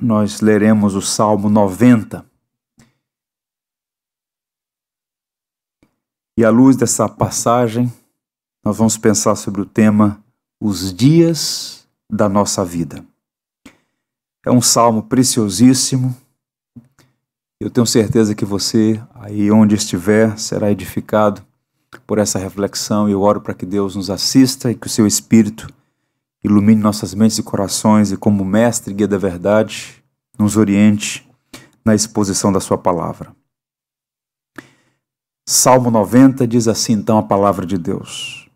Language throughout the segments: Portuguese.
nós leremos o Salmo 90. E à luz dessa passagem, nós vamos pensar sobre o tema Os Dias da Nossa Vida. É um salmo preciosíssimo. Eu tenho certeza que você, aí onde estiver, será edificado por essa reflexão eu oro para que Deus nos assista e que o seu Espírito ilumine nossas mentes e corações e, como mestre e guia da verdade, nos oriente na exposição da Sua palavra. Salmo 90 diz assim então a palavra de Deus: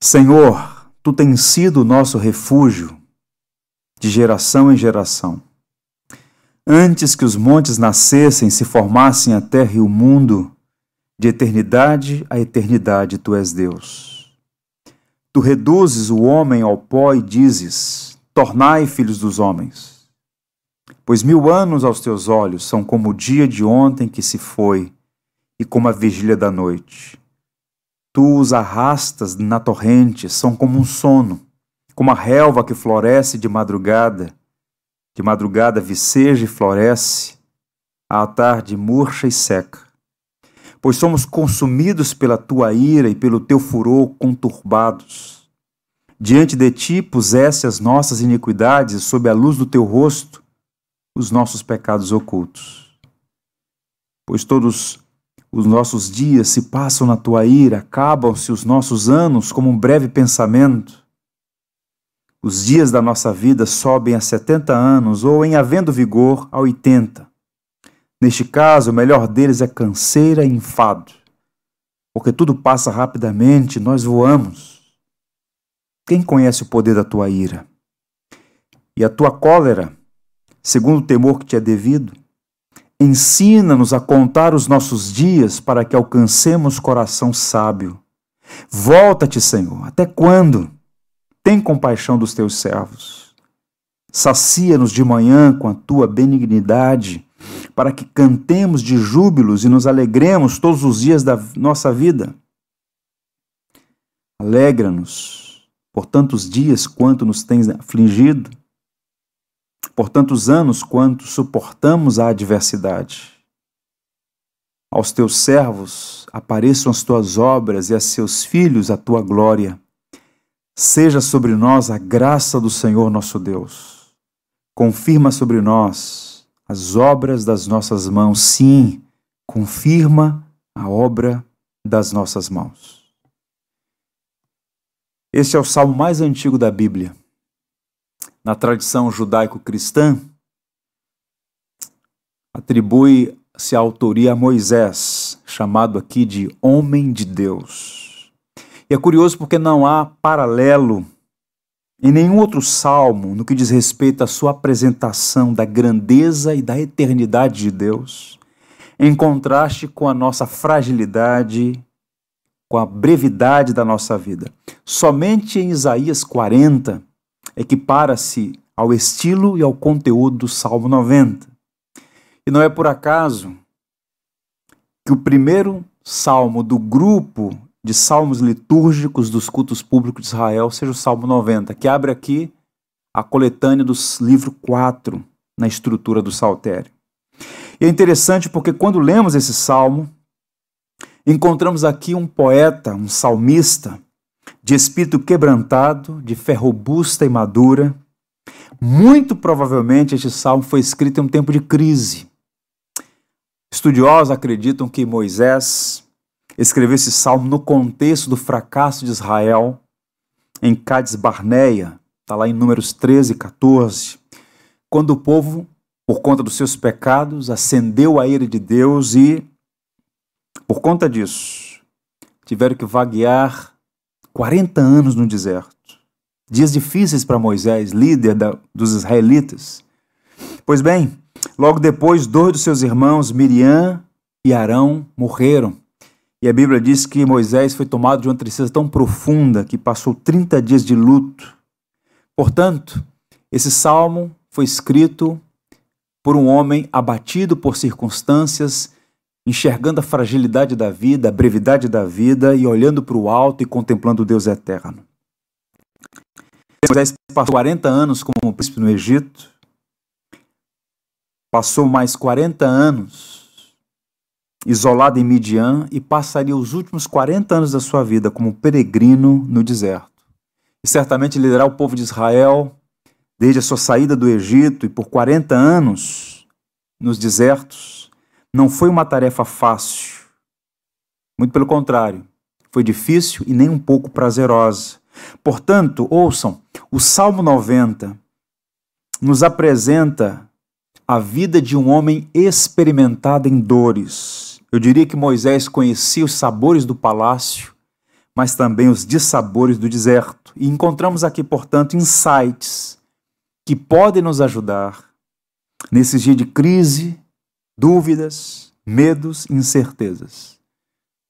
Senhor, tu tens sido o nosso refúgio de geração em geração. Antes que os montes nascessem, se formassem a terra e o mundo, de eternidade a eternidade tu és Deus. Tu reduzes o homem ao pó e dizes: Tornai filhos dos homens. Pois mil anos aos teus olhos são como o dia de ontem que se foi e como a vigília da noite. Tu os arrastas na torrente, são como um sono, como a relva que floresce de madrugada. De madrugada viceja e floresce, à tarde murcha e seca pois somos consumidos pela tua ira e pelo teu furor conturbados. Diante de ti puseste as nossas iniquidades, sob a luz do teu rosto, os nossos pecados ocultos. Pois todos os nossos dias se passam na tua ira, acabam-se os nossos anos como um breve pensamento. Os dias da nossa vida sobem a setenta anos, ou, em havendo vigor, a oitenta. Neste caso, o melhor deles é canseira e enfado, porque tudo passa rapidamente, nós voamos. Quem conhece o poder da tua ira? E a tua cólera, segundo o temor que te é devido? Ensina-nos a contar os nossos dias para que alcancemos coração sábio. Volta-te, Senhor, até quando? Tem compaixão dos teus servos. Sacia-nos de manhã com a tua benignidade para que cantemos de júbilos e nos alegremos todos os dias da nossa vida. Alegra-nos por tantos dias quanto nos tens afligido, por tantos anos quanto suportamos a adversidade. Aos teus servos apareçam as tuas obras e a seus filhos a tua glória. Seja sobre nós a graça do Senhor nosso Deus. Confirma sobre nós as obras das nossas mãos. Sim, confirma a obra das nossas mãos. Este é o salmo mais antigo da Bíblia. Na tradição judaico-cristã, atribui-se a autoria a Moisés, chamado aqui de homem de Deus. E é curioso porque não há paralelo em nenhum outro salmo, no que diz respeito à sua apresentação da grandeza e da eternidade de Deus, em contraste com a nossa fragilidade, com a brevidade da nossa vida. Somente em Isaías 40 equipara-se ao estilo e ao conteúdo do Salmo 90. E não é por acaso que o primeiro salmo do grupo de salmos litúrgicos dos cultos públicos de Israel seja o Salmo 90, que abre aqui a coletânea do livro 4 na estrutura do saltério. E é interessante porque quando lemos esse salmo, encontramos aqui um poeta, um salmista, de espírito quebrantado, de fé robusta e madura. Muito provavelmente este salmo foi escrito em um tempo de crise. Estudiosos acreditam que Moisés escreveu esse salmo no contexto do fracasso de Israel em Cades Barneia, está lá em Números 13 e 14, quando o povo, por conta dos seus pecados, acendeu a ira de Deus e, por conta disso, tiveram que vaguear 40 anos no deserto. Dias difíceis para Moisés, líder da, dos israelitas. Pois bem, logo depois, dois dos seus irmãos, Miriam e Arão, morreram e a Bíblia diz que Moisés foi tomado de uma tristeza tão profunda que passou 30 dias de luto. Portanto, esse salmo foi escrito por um homem abatido por circunstâncias, enxergando a fragilidade da vida, a brevidade da vida e olhando para o alto e contemplando o Deus eterno. Moisés passou 40 anos como príncipe no Egito, passou mais 40 anos isolado em Midian e passaria os últimos 40 anos da sua vida como peregrino no deserto. E certamente liderar o povo de Israel desde a sua saída do Egito e por 40 anos nos desertos não foi uma tarefa fácil. Muito pelo contrário, foi difícil e nem um pouco prazerosa. Portanto, ouçam, o Salmo 90 nos apresenta a vida de um homem experimentado em dores. Eu diria que Moisés conhecia os sabores do palácio, mas também os dissabores do deserto. E encontramos aqui, portanto, insights que podem nos ajudar nesses dias de crise, dúvidas, medos, incertezas.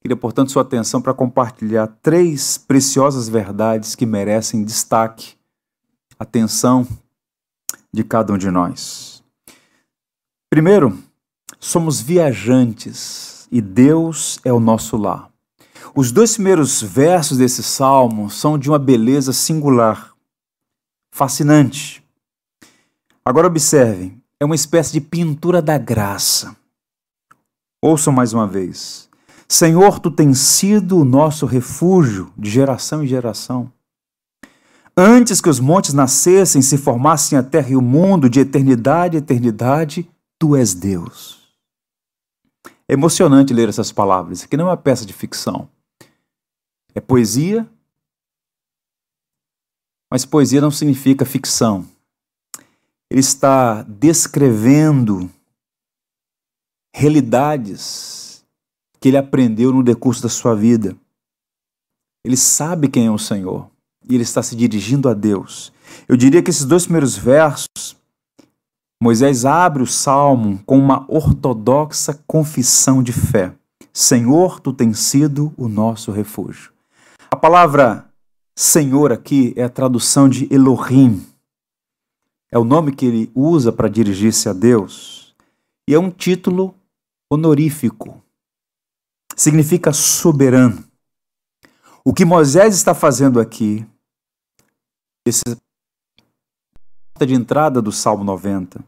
Queria, portanto, sua atenção para compartilhar três preciosas verdades que merecem destaque, atenção de cada um de nós. Primeiro, somos viajantes e Deus é o nosso lar. Os dois primeiros versos desse salmo são de uma beleza singular, fascinante. Agora observem, é uma espécie de pintura da graça. Ouçam mais uma vez. Senhor, tu tens sido o nosso refúgio de geração em geração. Antes que os montes nascessem, se formassem a terra e o mundo, de eternidade a eternidade, tu és Deus. É emocionante ler essas palavras. Isso aqui não é uma peça de ficção. É poesia, mas poesia não significa ficção. Ele está descrevendo realidades que ele aprendeu no decurso da sua vida. Ele sabe quem é o Senhor e ele está se dirigindo a Deus. Eu diria que esses dois primeiros versos, Moisés abre o salmo com uma ortodoxa confissão de fé. Senhor, tu tens sido o nosso refúgio. A palavra Senhor aqui é a tradução de Elohim. É o nome que ele usa para dirigir-se a Deus. E é um título honorífico significa soberano. O que Moisés está fazendo aqui, esse de entrada do Salmo 90,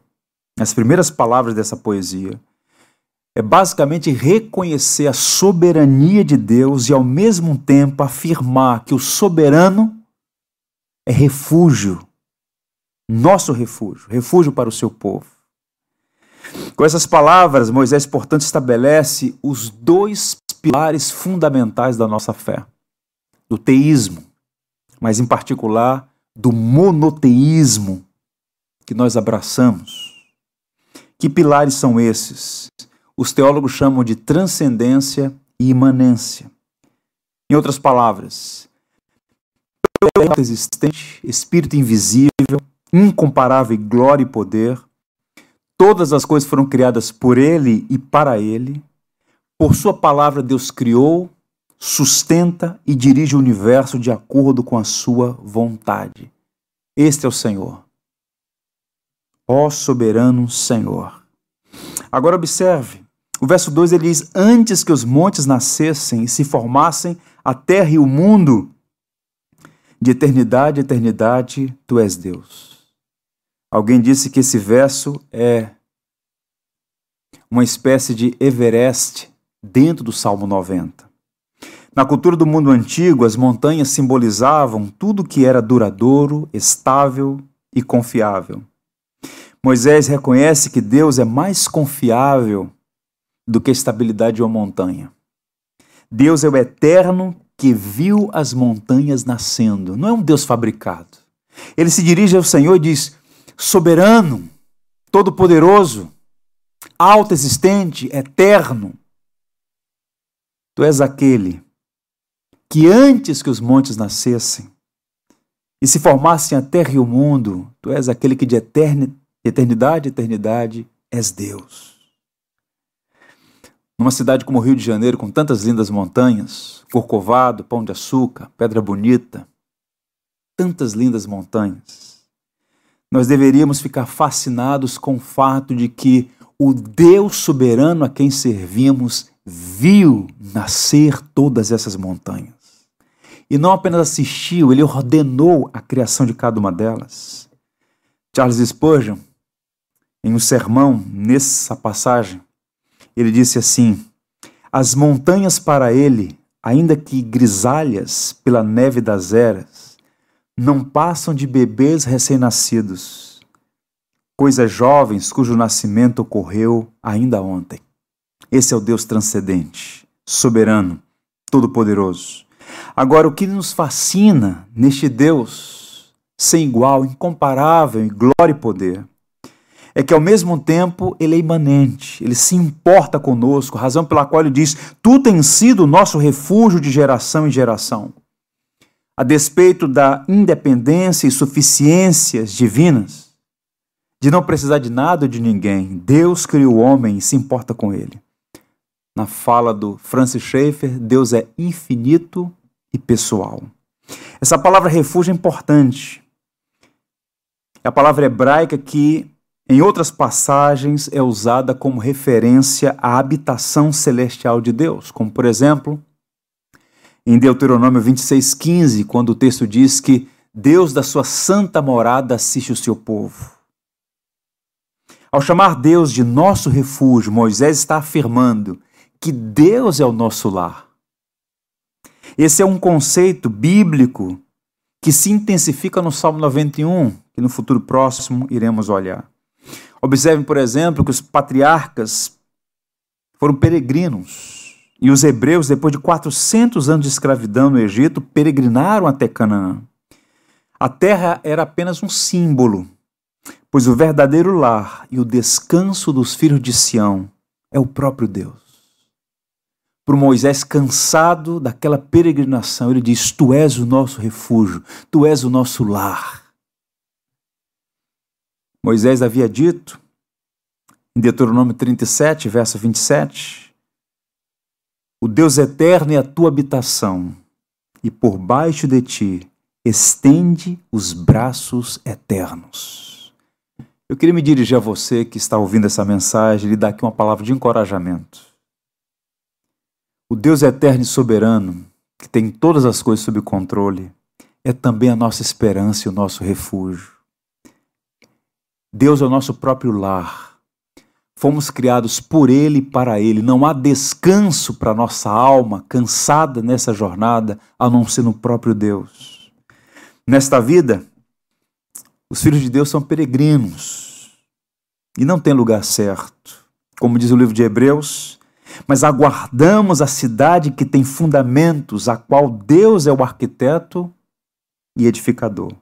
as primeiras palavras dessa poesia, é basicamente reconhecer a soberania de Deus e ao mesmo tempo afirmar que o soberano é refúgio, nosso refúgio, refúgio para o seu povo. Com essas palavras, Moisés, portanto, estabelece os dois pilares fundamentais da nossa fé: do teísmo, mas em particular do monoteísmo que nós abraçamos. Que pilares são esses? Os teólogos chamam de transcendência e imanência. Em outras palavras, existente, espírito invisível, incomparável glória e poder, Todas as coisas foram criadas por Ele e para Ele. Por Sua palavra, Deus criou, sustenta e dirige o universo de acordo com a Sua vontade. Este é o Senhor. Ó soberano Senhor. Agora observe, o verso 2 ele diz: Antes que os montes nascessem e se formassem a terra e o mundo, de eternidade a eternidade, tu és Deus. Alguém disse que esse verso é uma espécie de Everest dentro do Salmo 90. Na cultura do mundo antigo, as montanhas simbolizavam tudo que era duradouro, estável e confiável. Moisés reconhece que Deus é mais confiável do que a estabilidade de uma montanha. Deus é o eterno que viu as montanhas nascendo, não é um Deus fabricado. Ele se dirige ao Senhor e diz: soberano, todo-poderoso, autoexistente, eterno. Tu és aquele que antes que os montes nascessem e se formassem a terra e o mundo, tu és aquele que de eternidade a eternidade és Deus. Numa cidade como o Rio de Janeiro, com tantas lindas montanhas, Corcovado, Pão de Açúcar, Pedra Bonita, tantas lindas montanhas, nós deveríamos ficar fascinados com o fato de que o Deus soberano a quem servimos viu nascer todas essas montanhas. E não apenas assistiu, ele ordenou a criação de cada uma delas. Charles Spurgeon, em um sermão nessa passagem, ele disse assim: As montanhas para ele, ainda que grisalhas pela neve das eras, não passam de bebês recém-nascidos, coisas jovens cujo nascimento ocorreu ainda ontem. Esse é o Deus transcendente, soberano, todo-poderoso. Agora, o que nos fascina neste Deus sem igual, incomparável em glória e poder, é que ao mesmo tempo ele é imanente, ele se importa conosco, razão pela qual ele diz: Tu tens sido o nosso refúgio de geração em geração. A despeito da independência e suficiências divinas, de não precisar de nada de ninguém, Deus criou o homem e se importa com ele. Na fala do Francis Schaeffer, Deus é infinito e pessoal. Essa palavra refúgio é importante. É a palavra hebraica que em outras passagens é usada como referência à habitação celestial de Deus, como por exemplo, em Deuteronômio 26:15, quando o texto diz que Deus da sua santa morada assiste o seu povo. Ao chamar Deus de nosso refúgio, Moisés está afirmando que Deus é o nosso lar. Esse é um conceito bíblico que se intensifica no Salmo 91, que no futuro próximo iremos olhar. Observe, por exemplo, que os patriarcas foram peregrinos. E os hebreus, depois de 400 anos de escravidão no Egito, peregrinaram até Canaã. A terra era apenas um símbolo, pois o verdadeiro lar e o descanso dos filhos de Sião é o próprio Deus. Para Moisés, cansado daquela peregrinação, ele diz: Tu és o nosso refúgio, tu és o nosso lar. Moisés havia dito, em Deuteronômio 37, verso 27, o Deus eterno é a tua habitação, e por baixo de ti estende os braços eternos. Eu queria me dirigir a você que está ouvindo essa mensagem e lhe dar aqui uma palavra de encorajamento. O Deus eterno e soberano, que tem todas as coisas sob controle, é também a nossa esperança e o nosso refúgio. Deus é o nosso próprio lar. Fomos criados por Ele e para Ele. Não há descanso para nossa alma cansada nessa jornada a não ser no próprio Deus. Nesta vida, os filhos de Deus são peregrinos e não tem lugar certo. Como diz o livro de Hebreus, mas aguardamos a cidade que tem fundamentos, a qual Deus é o arquiteto e edificador.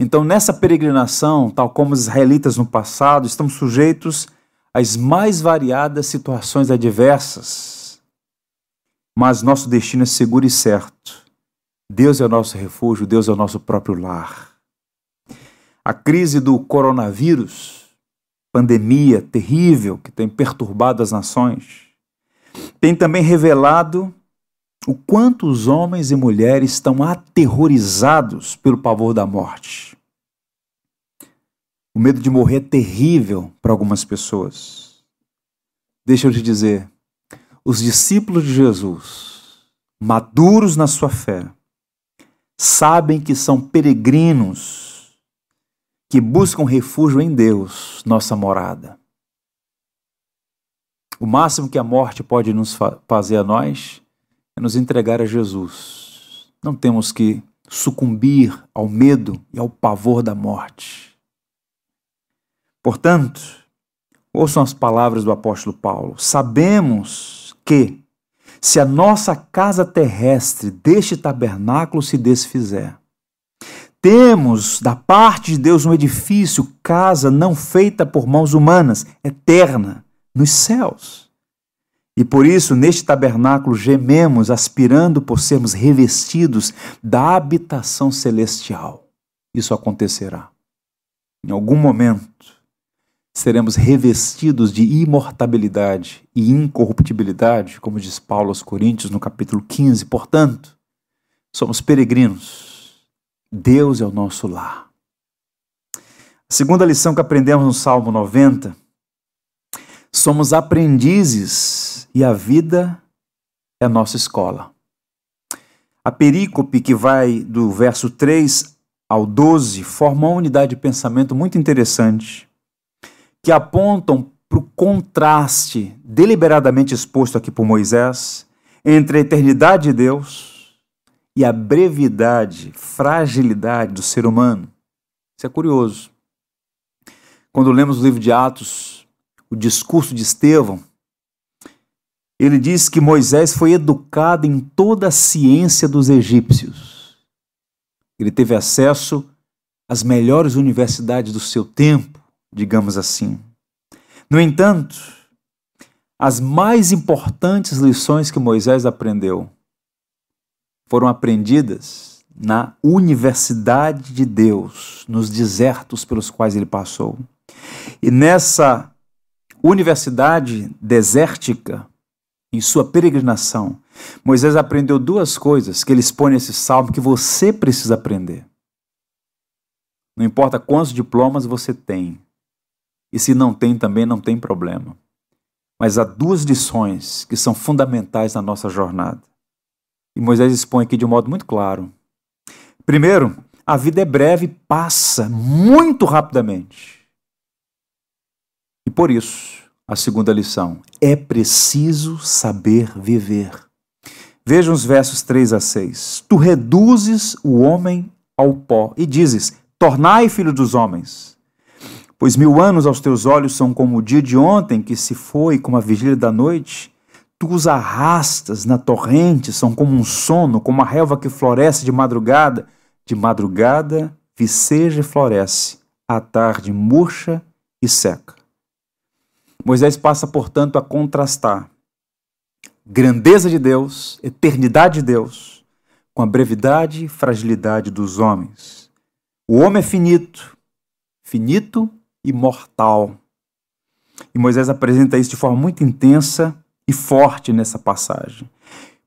Então, nessa peregrinação, tal como os israelitas no passado, estamos sujeitos às mais variadas situações adversas. Mas nosso destino é seguro e certo. Deus é o nosso refúgio, Deus é o nosso próprio lar. A crise do coronavírus, pandemia terrível que tem perturbado as nações, tem também revelado o quanto os homens e mulheres estão aterrorizados pelo pavor da morte. O medo de morrer é terrível para algumas pessoas. Deixa eu te dizer, os discípulos de Jesus, maduros na sua fé, sabem que são peregrinos que buscam refúgio em Deus, nossa morada. O máximo que a morte pode nos fazer a nós é nos entregar a Jesus. Não temos que sucumbir ao medo e ao pavor da morte. Portanto, ouçam as palavras do apóstolo Paulo. Sabemos que, se a nossa casa terrestre deste tabernáculo se desfizer, temos da parte de Deus um edifício, casa não feita por mãos humanas, eterna, nos céus. E por isso, neste tabernáculo, gememos, aspirando por sermos revestidos da habitação celestial. Isso acontecerá. Em algum momento, seremos revestidos de imortabilidade e incorruptibilidade, como diz Paulo aos Coríntios no capítulo 15. Portanto, somos peregrinos. Deus é o nosso lar. A segunda lição que aprendemos no Salmo 90 somos aprendizes e a vida é a nossa escola. A perícope que vai do verso 3 ao 12 forma uma unidade de pensamento muito interessante, que apontam para o contraste deliberadamente exposto aqui por Moisés entre a eternidade de Deus e a brevidade, fragilidade do ser humano. Isso é curioso. Quando lemos o livro de Atos, o discurso de Estevão, ele diz que Moisés foi educado em toda a ciência dos egípcios. Ele teve acesso às melhores universidades do seu tempo, digamos assim. No entanto, as mais importantes lições que Moisés aprendeu foram aprendidas na universidade de Deus, nos desertos pelos quais ele passou. E nessa universidade desértica, em sua peregrinação, Moisés aprendeu duas coisas que ele expõe nesse salmo que você precisa aprender. Não importa quantos diplomas você tem, e se não tem também não tem problema. Mas há duas lições que são fundamentais na nossa jornada. E Moisés expõe aqui de um modo muito claro. Primeiro, a vida é breve e passa muito rapidamente. E por isso, a segunda lição, é preciso saber viver. Vejam os versos 3 a 6. Tu reduzes o homem ao pó e dizes: Tornai filho dos homens. Pois mil anos aos teus olhos são como o dia de ontem que se foi, como a vigília da noite. Tu os arrastas na torrente, são como um sono, como a relva que floresce de madrugada. De madrugada viceja e floresce, à tarde murcha e seca. Moisés passa, portanto, a contrastar grandeza de Deus, eternidade de Deus, com a brevidade e fragilidade dos homens. O homem é finito, finito e mortal. E Moisés apresenta isso de forma muito intensa e forte nessa passagem.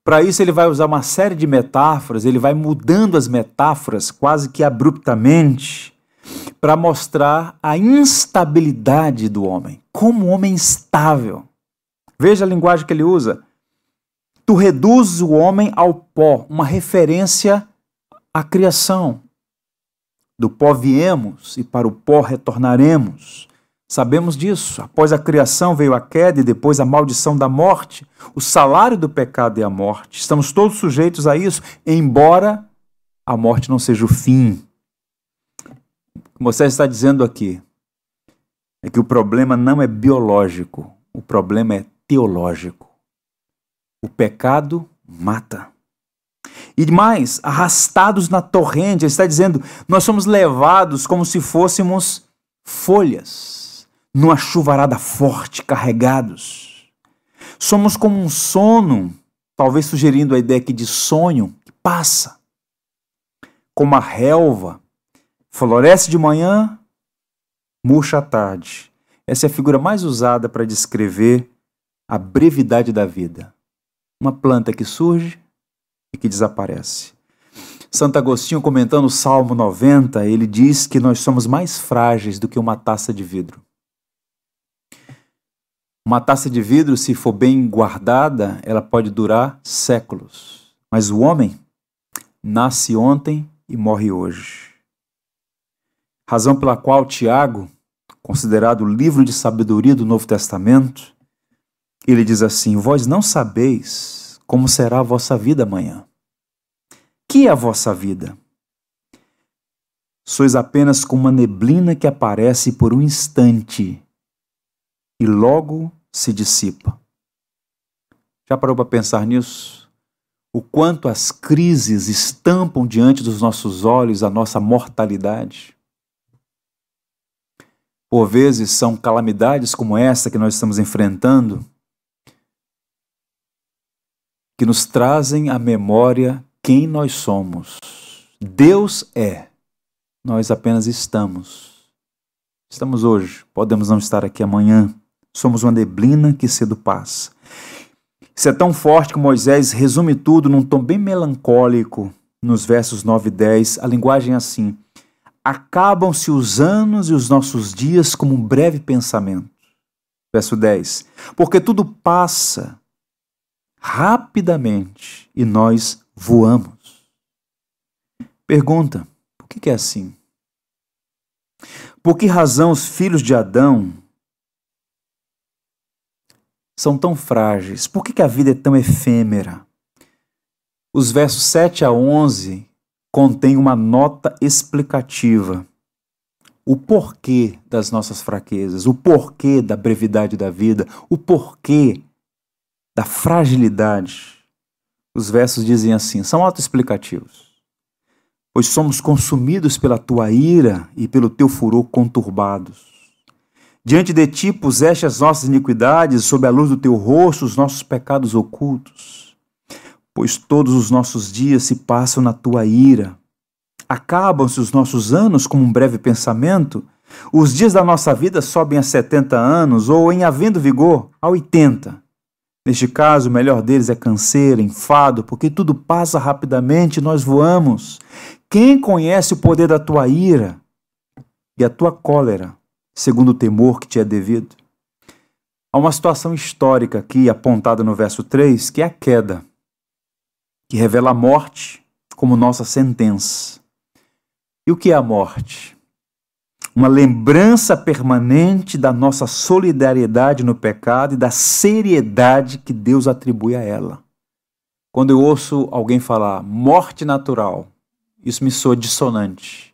Para isso, ele vai usar uma série de metáforas, ele vai mudando as metáforas quase que abruptamente para mostrar a instabilidade do homem, como o homem instável. Veja a linguagem que ele usa. Tu reduzes o homem ao pó, uma referência à criação. Do pó viemos e para o pó retornaremos. Sabemos disso. Após a criação veio a queda e depois a maldição da morte. O salário do pecado é a morte. Estamos todos sujeitos a isso, embora a morte não seja o fim. O que Moisés está dizendo aqui é que o problema não é biológico, o problema é teológico. O pecado mata. E mais, arrastados na torrente, ele está dizendo, nós somos levados como se fôssemos folhas, numa chuvarada forte, carregados. Somos como um sono, talvez sugerindo a ideia aqui de sonho, que passa. Como a relva, floresce de manhã, murcha à tarde. Essa é a figura mais usada para descrever a brevidade da vida. Uma planta que surge, que desaparece. Santo Agostinho, comentando o Salmo 90, ele diz que nós somos mais frágeis do que uma taça de vidro. Uma taça de vidro, se for bem guardada, ela pode durar séculos. Mas o homem nasce ontem e morre hoje. Razão pela qual Tiago, considerado o livro de sabedoria do Novo Testamento, ele diz assim: Vós não sabeis como será a vossa vida amanhã. Que é a vossa vida? Sois apenas como uma neblina que aparece por um instante e logo se dissipa. Já parou para pensar nisso? O quanto as crises estampam diante dos nossos olhos a nossa mortalidade? Por vezes são calamidades como essa que nós estamos enfrentando que nos trazem à memória quem nós somos. Deus é, nós apenas estamos. Estamos hoje, podemos não estar aqui amanhã. Somos uma neblina que cedo passa. Isso é tão forte que Moisés resume tudo num tom bem melancólico, nos versos 9 e 10. A linguagem é assim: Acabam-se os anos e os nossos dias como um breve pensamento. Verso 10: Porque tudo passa rapidamente e nós voamos. Pergunta: por que é assim? Por que razão os filhos de Adão são tão frágeis? Por que, a vida é tão efêmera? Os versos 7 a 11 contêm uma nota explicativa. O porquê das nossas fraquezas, o porquê da brevidade da vida, o porquê da fragilidade. Os versos dizem assim, são autoexplicativos. Pois somos consumidos pela tua ira e pelo teu furor conturbados. Diante de ti puseste as nossas iniquidades, sob a luz do teu rosto, os nossos pecados ocultos. Pois todos os nossos dias se passam na tua ira. Acabam-se os nossos anos como um breve pensamento. Os dias da nossa vida sobem a 70 anos, ou, em havendo vigor, a 80. Neste caso, o melhor deles é canseiro, enfado, porque tudo passa rapidamente e nós voamos. Quem conhece o poder da tua ira e a tua cólera, segundo o temor que te é devido? Há uma situação histórica aqui apontada no verso 3, que é a queda, que revela a morte como nossa sentença. E o que é a morte? Uma lembrança permanente da nossa solidariedade no pecado e da seriedade que Deus atribui a ela. Quando eu ouço alguém falar morte natural, isso me soa dissonante,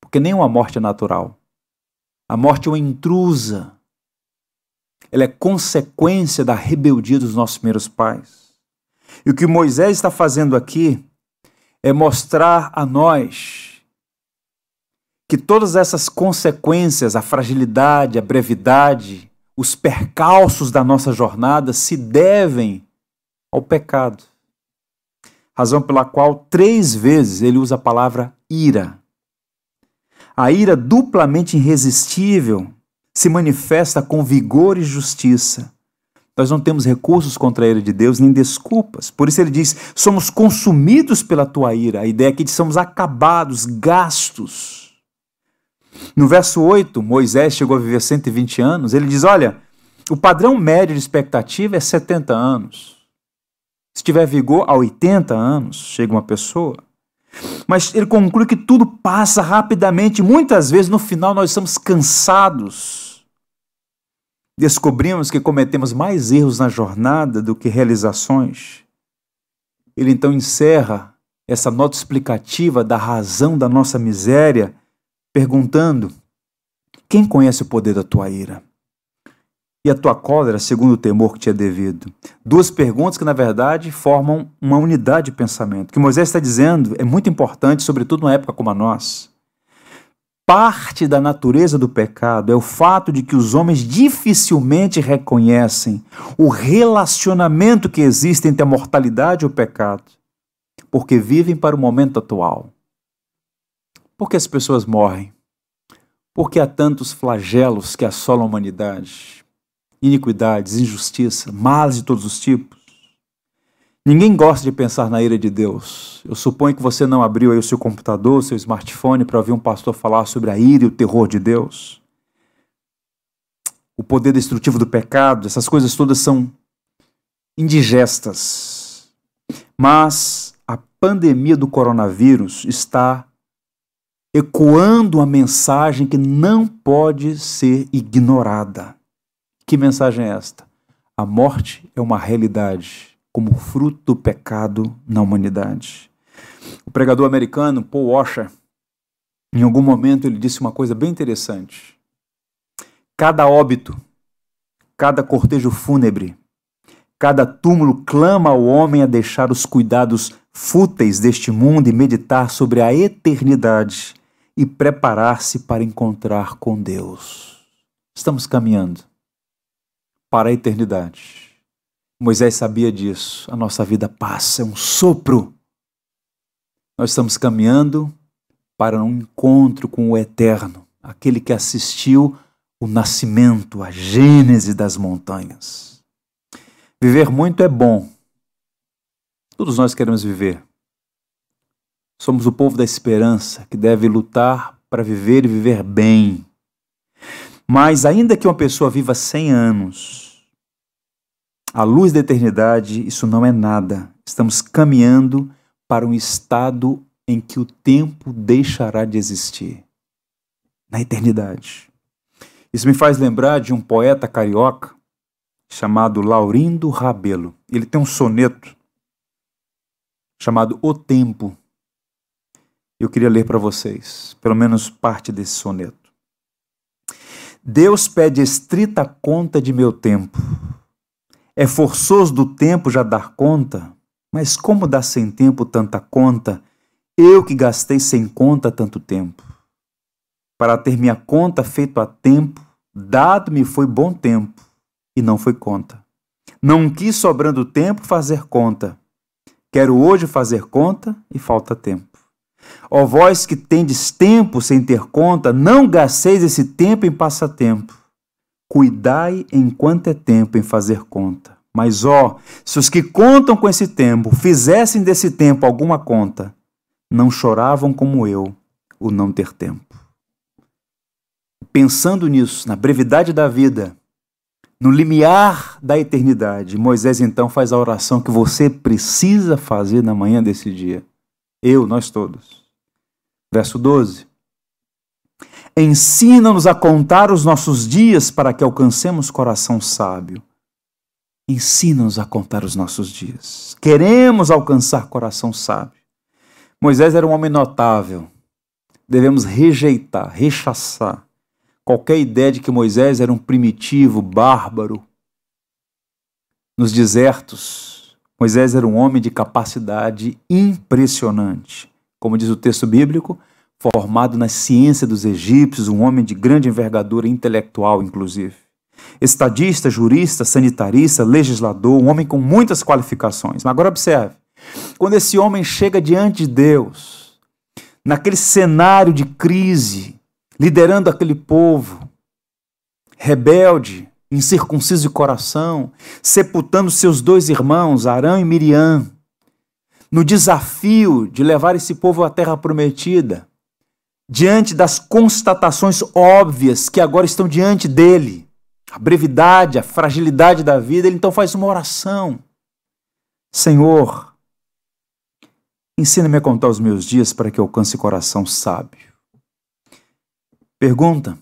porque nenhuma morte é natural. A morte é uma intrusa. Ela é consequência da rebeldia dos nossos primeiros pais. E o que Moisés está fazendo aqui é mostrar a nós que todas essas consequências, a fragilidade, a brevidade, os percalços da nossa jornada se devem ao pecado. Razão pela qual três vezes ele usa a palavra ira. A ira duplamente irresistível se manifesta com vigor e justiça. Nós não temos recursos contra a ira de Deus, nem desculpas. Por isso ele diz: somos consumidos pela tua ira. A ideia aqui de somos acabados, gastos. No verso 8, Moisés chegou a viver 120 anos. Ele diz: Olha, o padrão médio de expectativa é 70 anos. Se tiver vigor, a 80 anos chega uma pessoa. Mas ele conclui que tudo passa rapidamente. Muitas vezes, no final, nós estamos cansados. Descobrimos que cometemos mais erros na jornada do que realizações. Ele então encerra essa nota explicativa da razão da nossa miséria perguntando: Quem conhece o poder da tua ira? E a tua cólera, segundo o temor que te é devido? Duas perguntas que, na verdade, formam uma unidade de pensamento. O que Moisés está dizendo é muito importante, sobretudo numa época como a nossa. Parte da natureza do pecado é o fato de que os homens dificilmente reconhecem o relacionamento que existe entre a mortalidade e o pecado, porque vivem para o momento atual. Por que as pessoas morrem? Porque há tantos flagelos que assolam a humanidade, iniquidades, injustiça, males de todos os tipos. Ninguém gosta de pensar na ira de Deus. Eu suponho que você não abriu aí o seu computador, o seu smartphone para ouvir um pastor falar sobre a ira e o terror de Deus. O poder destrutivo do pecado, essas coisas todas são indigestas. Mas a pandemia do coronavírus está ecoando uma mensagem que não pode ser ignorada. Que mensagem é esta? A morte é uma realidade, como fruto do pecado na humanidade. O pregador americano Paul Washer, em algum momento, ele disse uma coisa bem interessante. Cada óbito, cada cortejo fúnebre, cada túmulo clama ao homem a deixar os cuidados fúteis deste mundo e meditar sobre a eternidade e preparar-se para encontrar com Deus. Estamos caminhando para a eternidade. Moisés sabia disso. A nossa vida passa, é um sopro. Nós estamos caminhando para um encontro com o eterno, aquele que assistiu o nascimento, a gênese das montanhas. Viver muito é bom. Todos nós queremos viver. Somos o povo da esperança que deve lutar para viver e viver bem. Mas, ainda que uma pessoa viva 100 anos, à luz da eternidade, isso não é nada. Estamos caminhando para um estado em que o tempo deixará de existir na eternidade. Isso me faz lembrar de um poeta carioca chamado Laurindo Rabelo. Ele tem um soneto chamado O Tempo. Eu queria ler para vocês, pelo menos parte desse soneto. Deus pede estrita conta de meu tempo. É forçoso do tempo já dar conta, mas como dar sem tempo tanta conta, eu que gastei sem conta tanto tempo? Para ter minha conta feito a tempo, dado-me foi bom tempo e não foi conta. Não quis sobrando tempo fazer conta. Quero hoje fazer conta e falta tempo. Ó vós que tendes tempo sem ter conta, não gasteis esse tempo em passatempo. Cuidai enquanto é tempo em fazer conta. Mas ó, se os que contam com esse tempo fizessem desse tempo alguma conta, não choravam como eu o não ter tempo. Pensando nisso, na brevidade da vida, no limiar da eternidade, Moisés então faz a oração que você precisa fazer na manhã desse dia. Eu, nós todos. Verso 12. Ensina-nos a contar os nossos dias para que alcancemos coração sábio. Ensina-nos a contar os nossos dias. Queremos alcançar coração sábio. Moisés era um homem notável. Devemos rejeitar, rechaçar qualquer ideia de que Moisés era um primitivo, bárbaro. Nos desertos, Moisés era um homem de capacidade impressionante. Como diz o texto bíblico, formado na ciência dos egípcios, um homem de grande envergadura intelectual, inclusive. Estadista, jurista, sanitarista, legislador, um homem com muitas qualificações. Mas agora observe: quando esse homem chega diante de Deus, naquele cenário de crise, liderando aquele povo rebelde, incircunciso de coração, sepultando seus dois irmãos, Arão e Miriam, no desafio de levar esse povo à terra prometida, diante das constatações óbvias que agora estão diante dele, a brevidade, a fragilidade da vida, ele então faz uma oração. Senhor, ensina-me a contar os meus dias para que alcance coração sábio. Pergunta: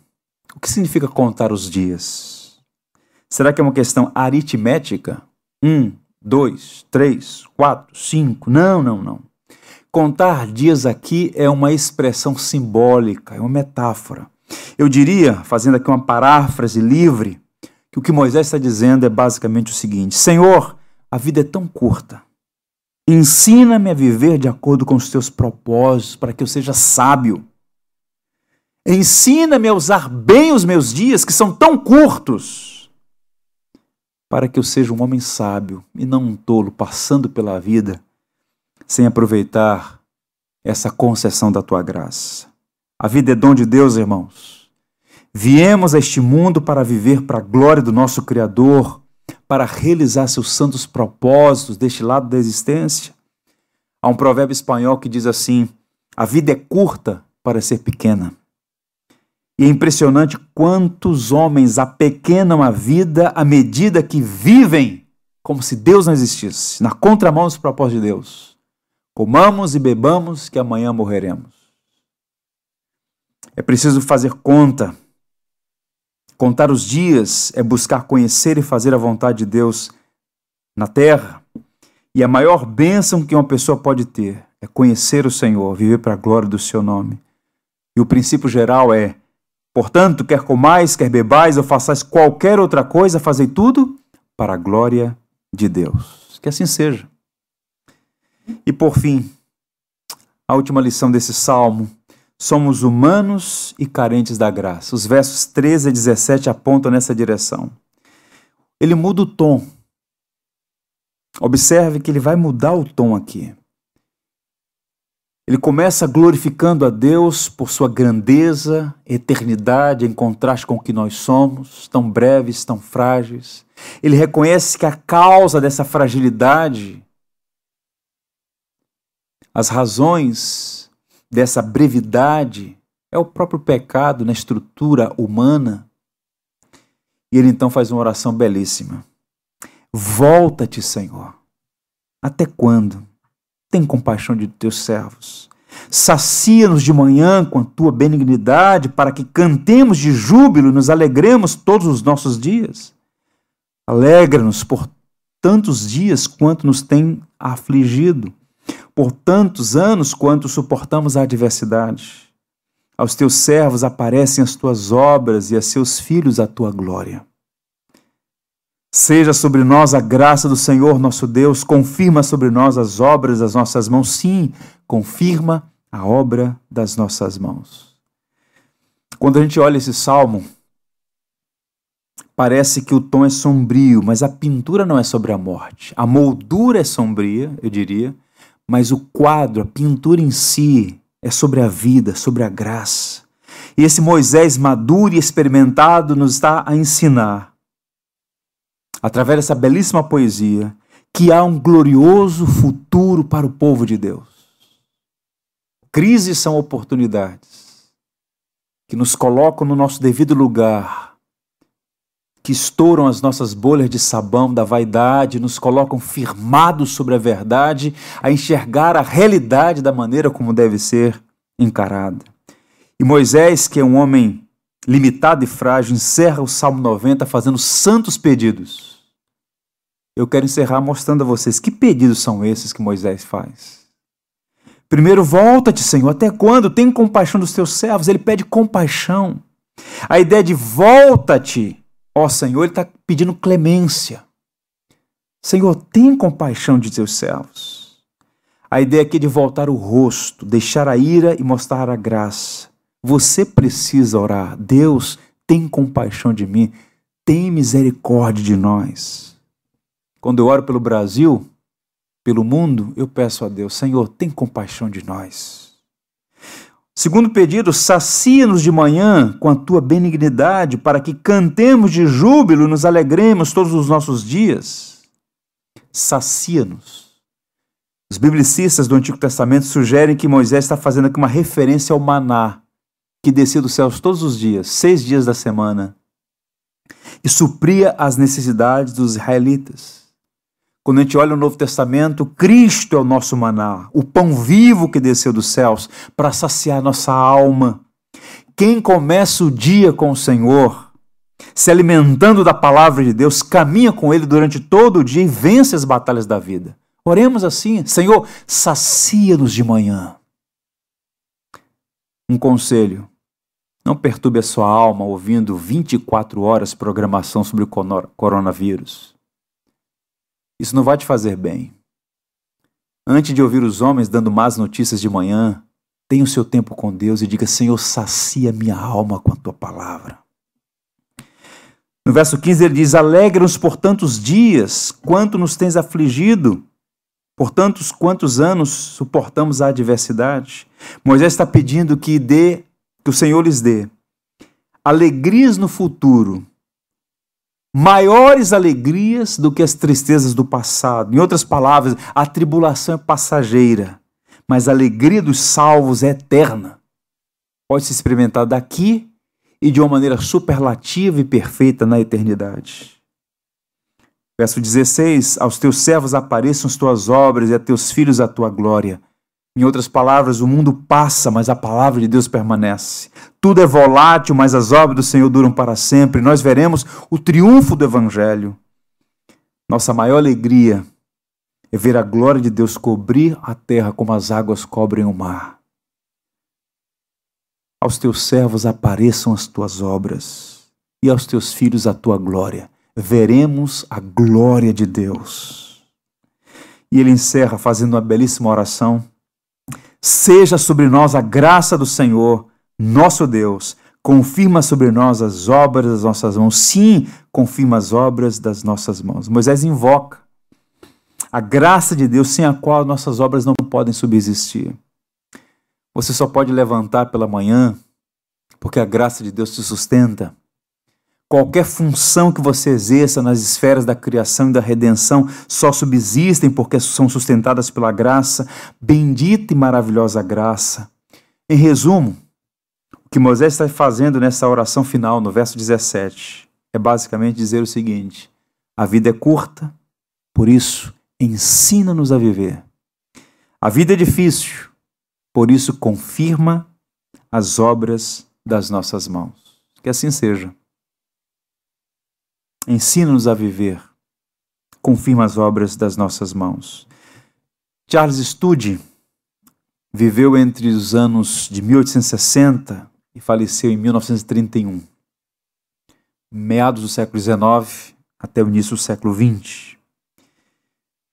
o que significa contar os dias? Será que é uma questão aritmética? Um, dois, três, quatro, cinco? Não, não, não. Contar dias aqui é uma expressão simbólica, é uma metáfora. Eu diria, fazendo aqui uma paráfrase livre, que o que Moisés está dizendo é basicamente o seguinte: Senhor, a vida é tão curta. Ensina-me a viver de acordo com os teus propósitos, para que eu seja sábio. Ensina-me a usar bem os meus dias, que são tão curtos, para que eu seja um homem sábio e não um tolo passando pela vida sem aproveitar essa concessão da tua graça. A vida é dom de Deus, irmãos. Viemos a este mundo para viver para a glória do nosso Criador, para realizar seus santos propósitos deste lado da existência. Há um provérbio espanhol que diz assim: a vida é curta para ser pequena. E é impressionante quantos homens apequenam a vida à medida que vivem como se Deus não existisse, na contramão dos propósitos de Deus. Comamos e bebamos, que amanhã morreremos. É preciso fazer conta. Contar os dias é buscar conhecer e fazer a vontade de Deus na terra. E a maior bênção que uma pessoa pode ter é conhecer o Senhor, viver para a glória do seu nome. E o princípio geral é Portanto, quer comais, quer bebais ou façais qualquer outra coisa, fazei tudo para a glória de Deus. Que assim seja. E por fim, a última lição desse salmo. Somos humanos e carentes da graça. Os versos 13 a 17 apontam nessa direção. Ele muda o tom. Observe que ele vai mudar o tom aqui. Ele começa glorificando a Deus por sua grandeza, eternidade, em contraste com o que nós somos, tão breves, tão frágeis. Ele reconhece que a causa dessa fragilidade, as razões dessa brevidade, é o próprio pecado na estrutura humana. E ele então faz uma oração belíssima. Volta-te, Senhor. Até quando? Tem compaixão de teus servos. Sacia-nos de manhã com a tua benignidade, para que cantemos de júbilo e nos alegremos todos os nossos dias. Alegra-nos por tantos dias quanto nos tem afligido, por tantos anos quanto suportamos a adversidade. Aos teus servos aparecem as tuas obras e a seus filhos a tua glória. Seja sobre nós a graça do Senhor nosso Deus, confirma sobre nós as obras das nossas mãos. Sim, confirma a obra das nossas mãos. Quando a gente olha esse salmo, parece que o tom é sombrio, mas a pintura não é sobre a morte. A moldura é sombria, eu diria, mas o quadro, a pintura em si, é sobre a vida, sobre a graça. E esse Moisés maduro e experimentado nos está a ensinar, através dessa belíssima poesia, que há um glorioso futuro para o povo de Deus. Crises são oportunidades que nos colocam no nosso devido lugar, que estouram as nossas bolhas de sabão da vaidade, nos colocam firmados sobre a verdade, a enxergar a realidade da maneira como deve ser encarada. E Moisés, que é um homem limitado e frágil, encerra o Salmo 90 fazendo santos pedidos. Eu quero encerrar mostrando a vocês que pedidos são esses que Moisés faz. Primeiro, volta-te, Senhor. Até quando? Tem compaixão dos teus servos. Ele pede compaixão. A ideia de volta-te, ó Senhor, ele está pedindo clemência. Senhor, tem compaixão de teus servos. A ideia aqui é de voltar o rosto, deixar a ira e mostrar a graça. Você precisa orar. Deus, tem compaixão de mim. Tem misericórdia de nós. Quando eu oro pelo Brasil, pelo mundo, eu peço a Deus, Senhor, tem compaixão de nós. Segundo pedido, sacia-nos de manhã com a tua benignidade, para que cantemos de júbilo e nos alegremos todos os nossos dias. Sacia-nos. Os biblicistas do Antigo Testamento sugerem que Moisés está fazendo aqui uma referência ao maná, que descia dos céus todos os dias, seis dias da semana, e supria as necessidades dos israelitas. Quando a gente olha o Novo Testamento, Cristo é o nosso maná, o pão vivo que desceu dos céus para saciar nossa alma. Quem começa o dia com o Senhor, se alimentando da palavra de Deus, caminha com Ele durante todo o dia e vence as batalhas da vida. Oremos assim: Senhor, sacia-nos de manhã. Um conselho: não perturbe a sua alma ouvindo 24 horas programação sobre o coronavírus. Isso não vai te fazer bem. Antes de ouvir os homens dando más notícias de manhã, tenha o seu tempo com Deus e diga: Senhor, sacia minha alma com a tua palavra. No verso 15 ele diz: Alegra-nos por tantos dias, quanto nos tens afligido, por tantos quantos anos suportamos a adversidade. Moisés está pedindo que dê, que o Senhor lhes dê alegrias no futuro maiores alegrias do que as tristezas do passado. Em outras palavras, a tribulação é passageira, mas a alegria dos salvos é eterna. Pode se experimentar daqui e de uma maneira superlativa e perfeita na eternidade. Verso 16: Aos teus servos apareçam as tuas obras e a teus filhos a tua glória. Em outras palavras, o mundo passa, mas a palavra de Deus permanece. Tudo é volátil, mas as obras do Senhor duram para sempre. Nós veremos o triunfo do Evangelho. Nossa maior alegria é ver a glória de Deus cobrir a terra como as águas cobrem o mar. Aos teus servos apareçam as tuas obras, e aos teus filhos a tua glória. Veremos a glória de Deus. E ele encerra fazendo uma belíssima oração Seja sobre nós a graça do Senhor, nosso Deus. Confirma sobre nós as obras das nossas mãos. Sim, confirma as obras das nossas mãos. Moisés invoca a graça de Deus sem a qual nossas obras não podem subsistir. Você só pode levantar pela manhã porque a graça de Deus te sustenta Qualquer função que você exerça nas esferas da criação e da redenção só subsistem porque são sustentadas pela graça, bendita e maravilhosa graça. Em resumo, o que Moisés está fazendo nessa oração final, no verso 17, é basicamente dizer o seguinte: a vida é curta, por isso ensina-nos a viver. A vida é difícil, por isso confirma as obras das nossas mãos. Que assim seja. Ensina-nos a viver, confirma as obras das nossas mãos. Charles Studi viveu entre os anos de 1860 e faleceu em 1931, meados do século XIX até o início do século XX.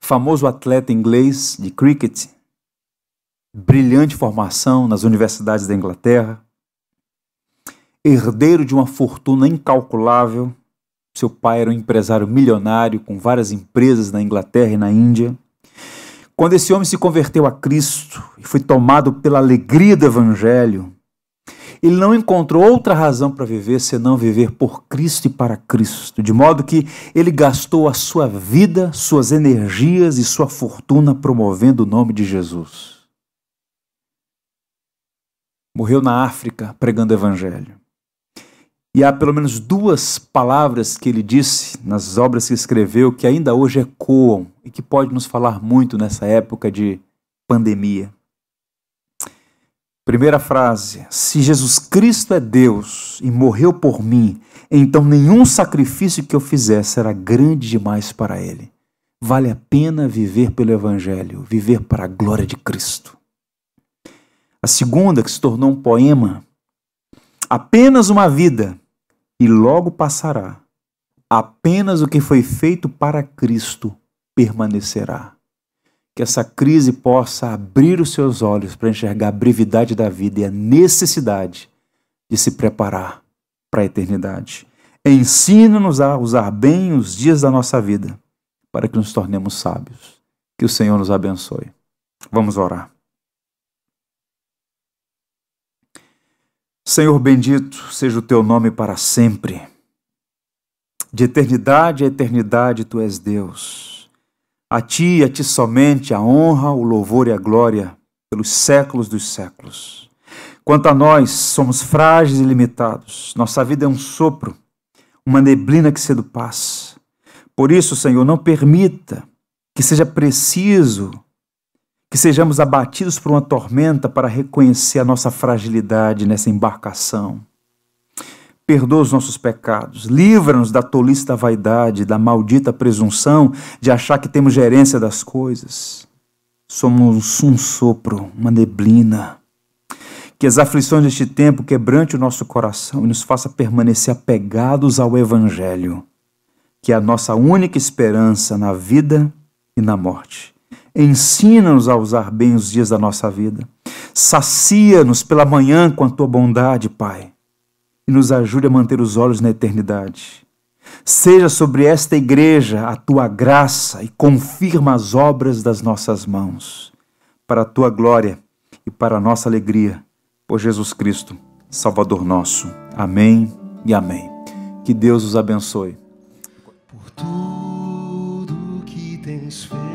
Famoso atleta inglês de cricket, brilhante formação nas universidades da Inglaterra, herdeiro de uma fortuna incalculável. Seu pai era um empresário milionário com várias empresas na Inglaterra e na Índia. Quando esse homem se converteu a Cristo e foi tomado pela alegria do Evangelho, ele não encontrou outra razão para viver senão viver por Cristo e para Cristo, de modo que ele gastou a sua vida, suas energias e sua fortuna promovendo o nome de Jesus. Morreu na África pregando Evangelho. E há pelo menos duas palavras que ele disse nas obras que escreveu que ainda hoje ecoam e que pode nos falar muito nessa época de pandemia. Primeira frase: Se Jesus Cristo é Deus e morreu por mim, então nenhum sacrifício que eu fizer será grande demais para ele. Vale a pena viver pelo Evangelho, viver para a glória de Cristo. A segunda, que se tornou um poema, apenas uma vida e logo passará. Apenas o que foi feito para Cristo permanecerá. Que essa crise possa abrir os seus olhos para enxergar a brevidade da vida e a necessidade de se preparar para a eternidade. Ensina-nos a usar bem os dias da nossa vida para que nos tornemos sábios. Que o Senhor nos abençoe. Vamos orar. Senhor bendito, seja o teu nome para sempre. De eternidade a eternidade tu és Deus. A ti, a ti somente a honra, o louvor e a glória pelos séculos dos séculos. Quanto a nós, somos frágeis e limitados. Nossa vida é um sopro, uma neblina que cedo passa. Por isso, Senhor, não permita que seja preciso que sejamos abatidos por uma tormenta para reconhecer a nossa fragilidade nessa embarcação. Perdoa os nossos pecados, livra-nos da tolice da vaidade, da maldita presunção de achar que temos gerência das coisas. Somos um sopro, uma neblina. Que as aflições deste tempo quebrante o nosso coração e nos faça permanecer apegados ao Evangelho, que é a nossa única esperança na vida e na morte. Ensina-nos a usar bem os dias da nossa vida. Sacia-nos pela manhã com a tua bondade, Pai, e nos ajude a manter os olhos na eternidade. Seja sobre esta igreja a tua graça e confirma as obras das nossas mãos, para a tua glória e para a nossa alegria, por Jesus Cristo, Salvador nosso. Amém e amém. Que Deus os abençoe. Por tudo que tens feito